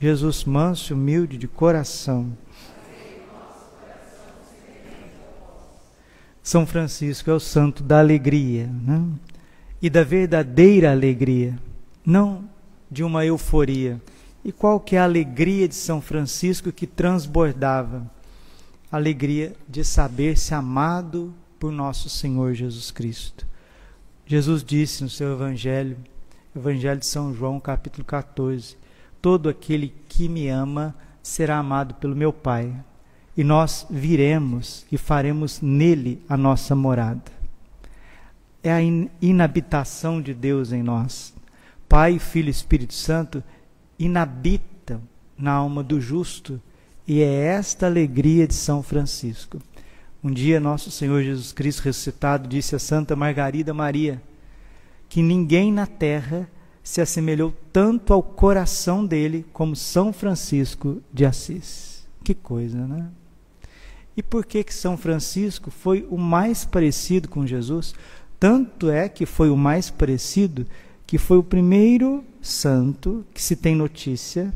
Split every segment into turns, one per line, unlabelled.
Jesus manso e humilde de coração. São Francisco é o santo da alegria né? e da verdadeira alegria, não de uma euforia. E qual que é a alegria de São Francisco que transbordava? A alegria de saber-se amado por nosso Senhor Jesus Cristo. Jesus disse no seu Evangelho, Evangelho de São João, capítulo 14: Todo aquele que me ama será amado pelo meu Pai, e nós viremos e faremos nele a nossa morada. É a inabitação de Deus em nós. Pai, Filho e Espírito Santo inabitam na alma do justo, e é esta alegria de São Francisco. Um dia, nosso Senhor Jesus Cristo ressuscitado disse a Santa Margarida Maria que ninguém na terra se assemelhou tanto ao coração dele como São Francisco de Assis. Que coisa, né? E por que que São Francisco foi o mais parecido com Jesus? Tanto é que foi o mais parecido que foi o primeiro santo que se tem notícia,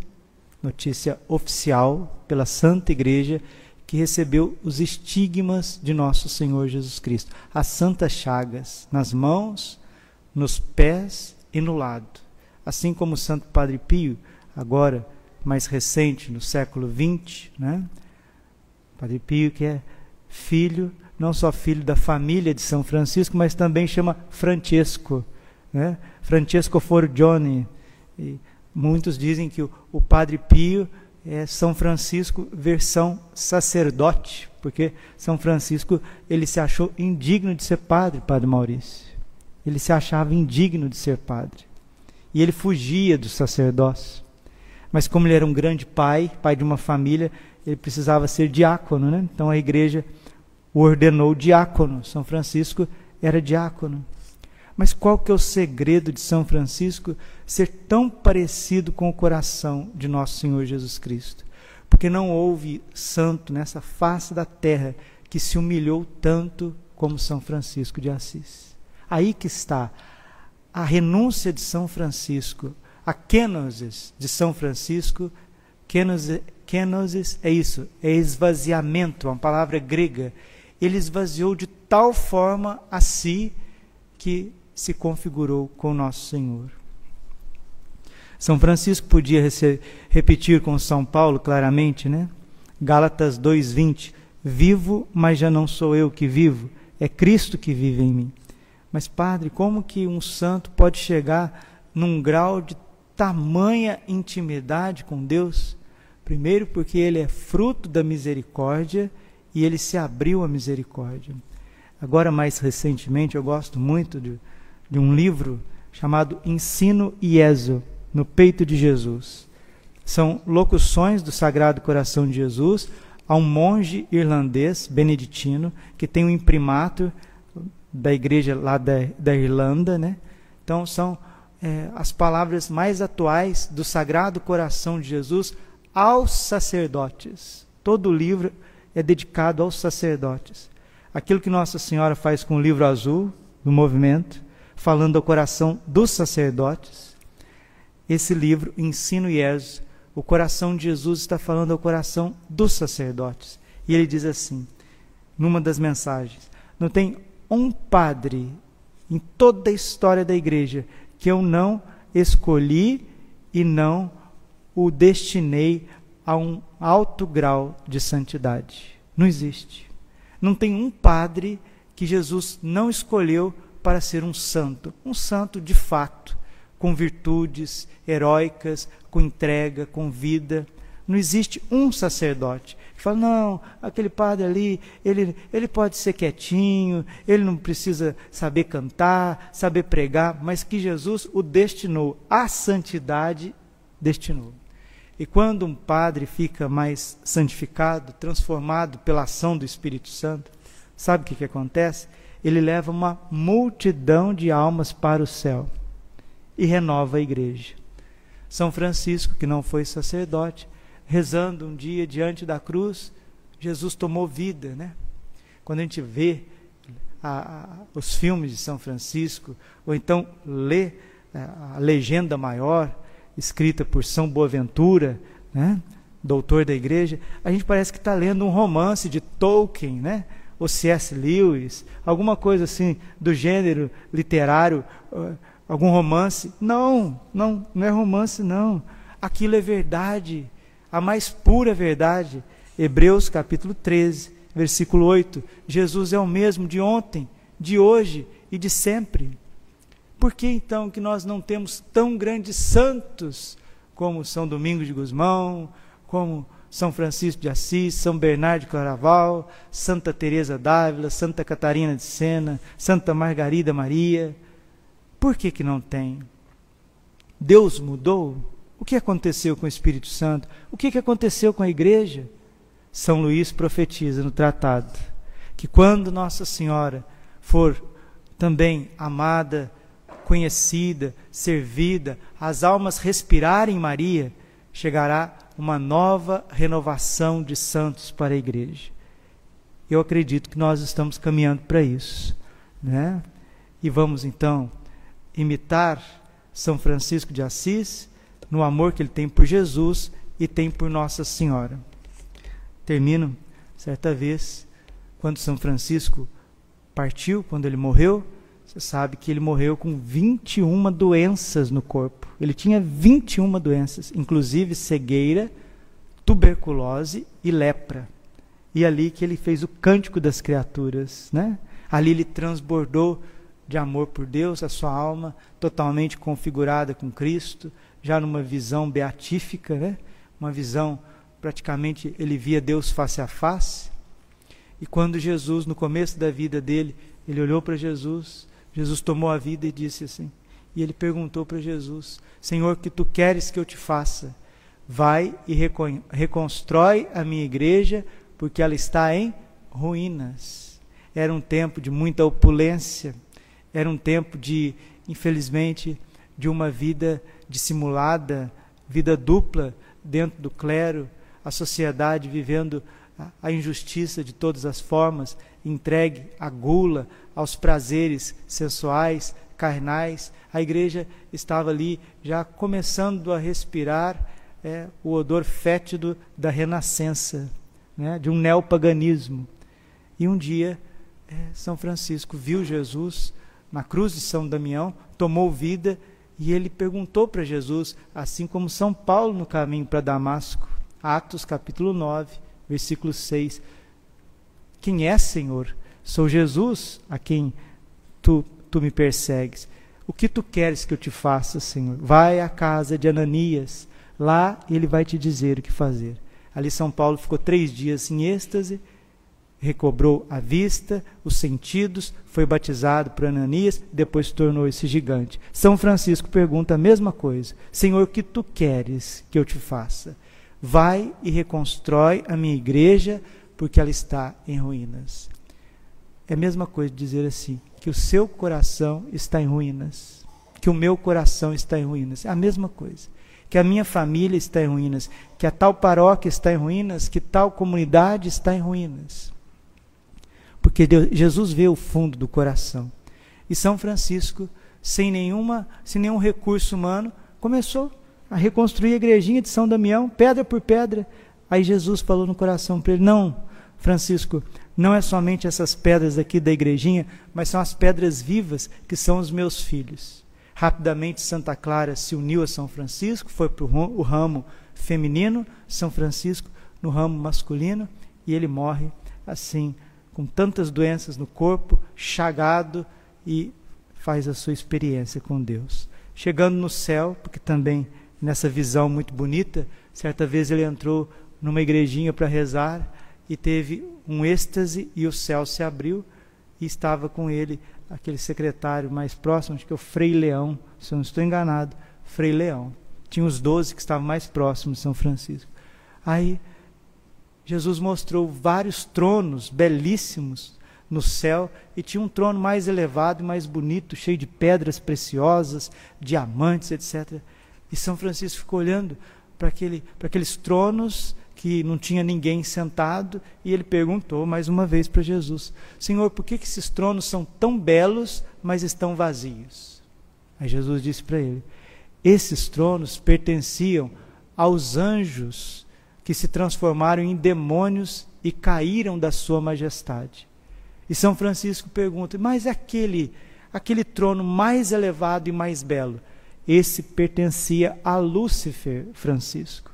notícia oficial pela Santa Igreja, que recebeu os estigmas de nosso Senhor Jesus Cristo, as santas chagas nas mãos, nos pés e no lado. Assim como o Santo Padre Pio, agora mais recente, no século XX, né? Padre Pio, que é filho, não só filho da família de São Francisco, mas também chama Francesco, né? Francesco Forgione. E muitos dizem que o, o Padre Pio é São Francisco versão sacerdote, porque São Francisco ele se achou indigno de ser padre, Padre Maurício. Ele se achava indigno de ser padre. E ele fugia do sacerdócio. Mas como ele era um grande pai, pai de uma família, ele precisava ser diácono, né? Então a igreja o ordenou diácono. São Francisco era diácono. Mas qual que é o segredo de São Francisco ser tão parecido com o coração de nosso Senhor Jesus Cristo? Porque não houve santo nessa face da terra que se humilhou tanto como São Francisco de Assis. Aí que está a renúncia de São Francisco, a kenosis de São Francisco. Kenosis, kenosis é isso, é esvaziamento, uma palavra grega. Ele esvaziou de tal forma a si que se configurou com nosso Senhor. São Francisco podia repetir com São Paulo claramente, né? Gálatas 2:20, vivo, mas já não sou eu que vivo, é Cristo que vive em mim. Mas padre, como que um santo pode chegar num grau de tamanha intimidade com Deus? Primeiro porque ele é fruto da misericórdia e ele se abriu à misericórdia. Agora mais recentemente eu gosto muito de de um livro chamado Ensino Ieso, no peito de Jesus. São locuções do Sagrado Coração de Jesus a um monge irlandês, beneditino, que tem um imprimato da igreja lá da, da Irlanda. Né? Então, são é, as palavras mais atuais do Sagrado Coração de Jesus aos sacerdotes. Todo o livro é dedicado aos sacerdotes. Aquilo que Nossa Senhora faz com o livro azul do movimento, falando ao coração dos sacerdotes. Esse livro, Ensino e o coração de Jesus está falando ao coração dos sacerdotes. E ele diz assim, numa das mensagens: Não tem um padre em toda a história da igreja que eu não escolhi e não o destinei a um alto grau de santidade. Não existe. Não tem um padre que Jesus não escolheu para ser um santo, um santo de fato, com virtudes heróicas, com entrega, com vida. Não existe um sacerdote fala, não, aquele padre ali, ele, ele pode ser quietinho, ele não precisa saber cantar, saber pregar, mas que Jesus o destinou à santidade, destinou. E quando um padre fica mais santificado, transformado pela ação do Espírito Santo, sabe o que, que acontece? Ele leva uma multidão de almas para o céu e renova a igreja. São Francisco, que não foi sacerdote, rezando um dia diante da cruz, Jesus tomou vida, né? Quando a gente vê a, a, os filmes de São Francisco, ou então lê a, é, a legenda maior, escrita por São Boaventura, né? doutor da igreja, a gente parece que está lendo um romance de Tolkien, né? ou C.S. Lewis, alguma coisa assim do gênero literário, algum romance. Não, não, não é romance, não. Aquilo é verdade, a mais pura verdade. Hebreus capítulo 13, versículo 8. Jesus é o mesmo de ontem, de hoje e de sempre. Por que então que nós não temos tão grandes santos como São Domingos de Gusmão, como São Francisco de Assis, São Bernardo de Claraval, Santa Teresa d'Ávila, Santa Catarina de Sena, Santa Margarida Maria? Por que que não tem? Deus mudou? O que aconteceu com o Espírito Santo? O que, aconteceu com a igreja? São Luís profetiza no tratado que quando Nossa Senhora for também amada, conhecida, servida, as almas respirarem Maria, chegará uma nova renovação de santos para a igreja. Eu acredito que nós estamos caminhando para isso, né? E vamos então imitar São Francisco de Assis no amor que ele tem por Jesus e tem por Nossa Senhora. Termino certa vez quando São Francisco partiu, quando ele morreu, você sabe que ele morreu com 21 doenças no corpo. Ele tinha 21 doenças, inclusive cegueira, tuberculose e lepra. E ali que ele fez o cântico das criaturas, né? Ali ele transbordou de amor por Deus, a sua alma totalmente configurada com Cristo, já numa visão beatífica, né? Uma visão praticamente ele via Deus face a face. E quando Jesus, no começo da vida dele, ele olhou para Jesus, Jesus tomou a vida e disse assim. E ele perguntou para Jesus: Senhor, que tu queres que eu te faça? Vai e reconstrói a minha igreja, porque ela está em ruínas. Era um tempo de muita opulência, era um tempo de, infelizmente, de uma vida dissimulada, vida dupla dentro do clero, a sociedade vivendo a injustiça de todas as formas, entregue à gula, aos prazeres sensuais, carnais. A igreja estava ali já começando a respirar é, o odor fétido da renascença, né, de um neopaganismo. E um dia, é, São Francisco viu Jesus na cruz de São Damião, tomou vida e ele perguntou para Jesus, assim como São Paulo no caminho para Damasco, Atos capítulo 9, versículo 6. Quem é, Senhor? Sou Jesus a quem tu, tu me persegues. O que tu queres que eu te faça, Senhor? Vai à casa de Ananias, lá ele vai te dizer o que fazer. Ali São Paulo ficou três dias em êxtase, recobrou a vista, os sentidos, foi batizado por Ananias, depois tornou esse gigante. São Francisco pergunta a mesma coisa: Senhor, o que tu queres que eu te faça? Vai e reconstrói a minha igreja, porque ela está em ruínas. É a mesma coisa dizer assim, que o seu coração está em ruínas, que o meu coração está em ruínas. É a mesma coisa. Que a minha família está em ruínas, que a tal paróquia está em ruínas, que tal comunidade está em ruínas. Porque Deus, Jesus vê o fundo do coração. E São Francisco, sem, nenhuma, sem nenhum recurso humano, começou a reconstruir a igrejinha de São Damião, pedra por pedra. Aí Jesus falou no coração para ele: Não, Francisco, não é somente essas pedras aqui da igrejinha, mas são as pedras vivas que são os meus filhos. Rapidamente, Santa Clara se uniu a São Francisco, foi para o ramo feminino, São Francisco no ramo masculino, e ele morre assim, com tantas doenças no corpo, chagado, e faz a sua experiência com Deus. Chegando no céu, porque também nessa visão muito bonita, certa vez ele entrou numa igrejinha para rezar e teve um êxtase e o céu se abriu e estava com ele aquele secretário mais próximo, acho que é o Frei Leão, se eu não estou enganado, Frei Leão. Tinha os doze que estavam mais próximos de São Francisco. Aí Jesus mostrou vários tronos belíssimos no céu e tinha um trono mais elevado e mais bonito, cheio de pedras preciosas, diamantes, etc. E São Francisco ficou olhando para aquele, aqueles tronos que não tinha ninguém sentado e ele perguntou mais uma vez para Jesus: Senhor, por que, que esses tronos são tão belos, mas estão vazios? Aí Jesus disse para ele: Esses tronos pertenciam aos anjos que se transformaram em demônios e caíram da sua majestade. E São Francisco pergunta: mas aquele, aquele trono mais elevado e mais belo, esse pertencia a Lúcifer, Francisco.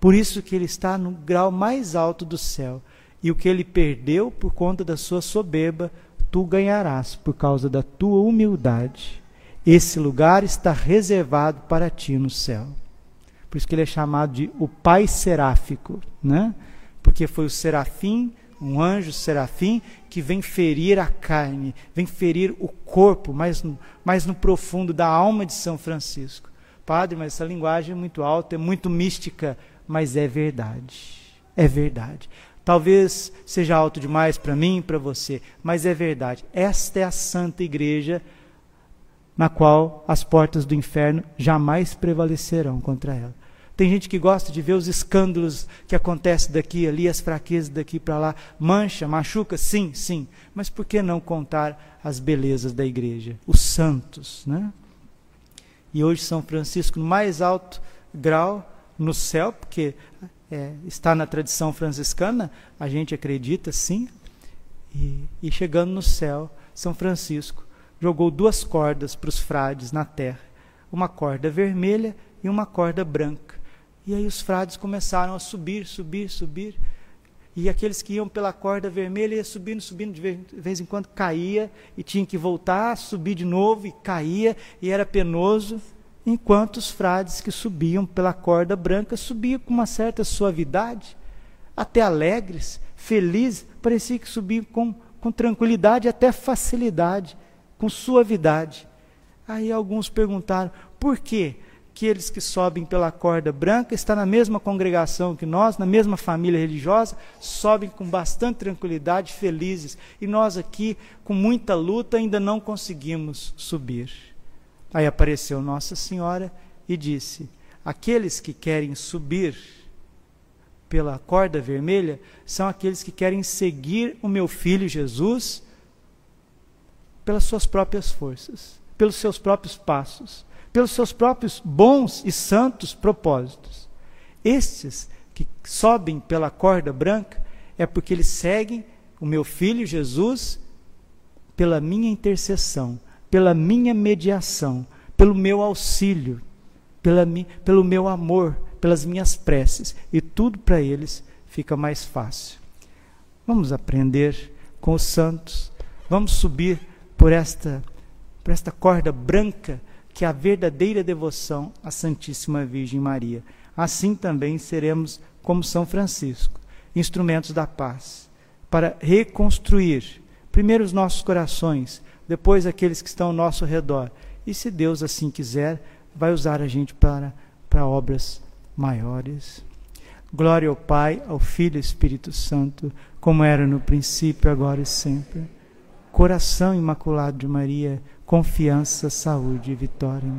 Por isso que ele está no grau mais alto do céu. E o que ele perdeu por conta da sua soberba, tu ganharás por causa da tua humildade. Esse lugar está reservado para ti no céu. Por isso que ele é chamado de o Pai Seráfico, né? Porque foi o serafim, um anjo serafim, que vem ferir a carne, vem ferir o corpo, mais no, mais no profundo da alma de São Francisco. Padre, mas essa linguagem é muito alta, é muito mística, mas é verdade. É verdade. Talvez seja alto demais para mim e para você, mas é verdade. Esta é a Santa Igreja na qual as portas do inferno jamais prevalecerão contra ela. Tem gente que gosta de ver os escândalos que acontecem daqui ali, as fraquezas daqui para lá. Mancha, machuca? Sim, sim. Mas por que não contar as belezas da igreja? Os santos, né? E hoje São Francisco, no mais alto grau, no céu, porque é, está na tradição franciscana, a gente acredita sim. E, e chegando no céu, São Francisco jogou duas cordas para os frades na terra, uma corda vermelha e uma corda branca. E aí os frades começaram a subir, subir, subir. E aqueles que iam pela corda vermelha iam subindo, subindo, de vez em quando caía e tinha que voltar, subir de novo e caía e era penoso. Enquanto os frades que subiam pela corda branca subiam com uma certa suavidade, até alegres, felizes, parecia que subiam com, com tranquilidade, até facilidade, com suavidade. Aí alguns perguntaram: por quê? Aqueles que sobem pela corda branca, está na mesma congregação que nós, na mesma família religiosa, sobem com bastante tranquilidade, felizes. E nós aqui, com muita luta, ainda não conseguimos subir. Aí apareceu Nossa Senhora e disse: Aqueles que querem subir pela corda vermelha são aqueles que querem seguir o meu filho Jesus pelas suas próprias forças, pelos seus próprios passos pelos seus próprios bons e santos propósitos. Estes que sobem pela corda branca é porque eles seguem o meu filho Jesus pela minha intercessão, pela minha mediação, pelo meu auxílio, pela mi, pelo meu amor, pelas minhas preces, e tudo para eles fica mais fácil. Vamos aprender com os santos, vamos subir por esta, por esta corda branca que a verdadeira devoção à Santíssima Virgem Maria. Assim também seremos, como São Francisco, instrumentos da paz, para reconstruir primeiro os nossos corações, depois aqueles que estão ao nosso redor. E se Deus assim quiser, vai usar a gente para, para obras maiores. Glória ao Pai, ao Filho e ao Espírito Santo, como era no princípio, agora e sempre. Coração imaculado de Maria, confiança, saúde e vitória.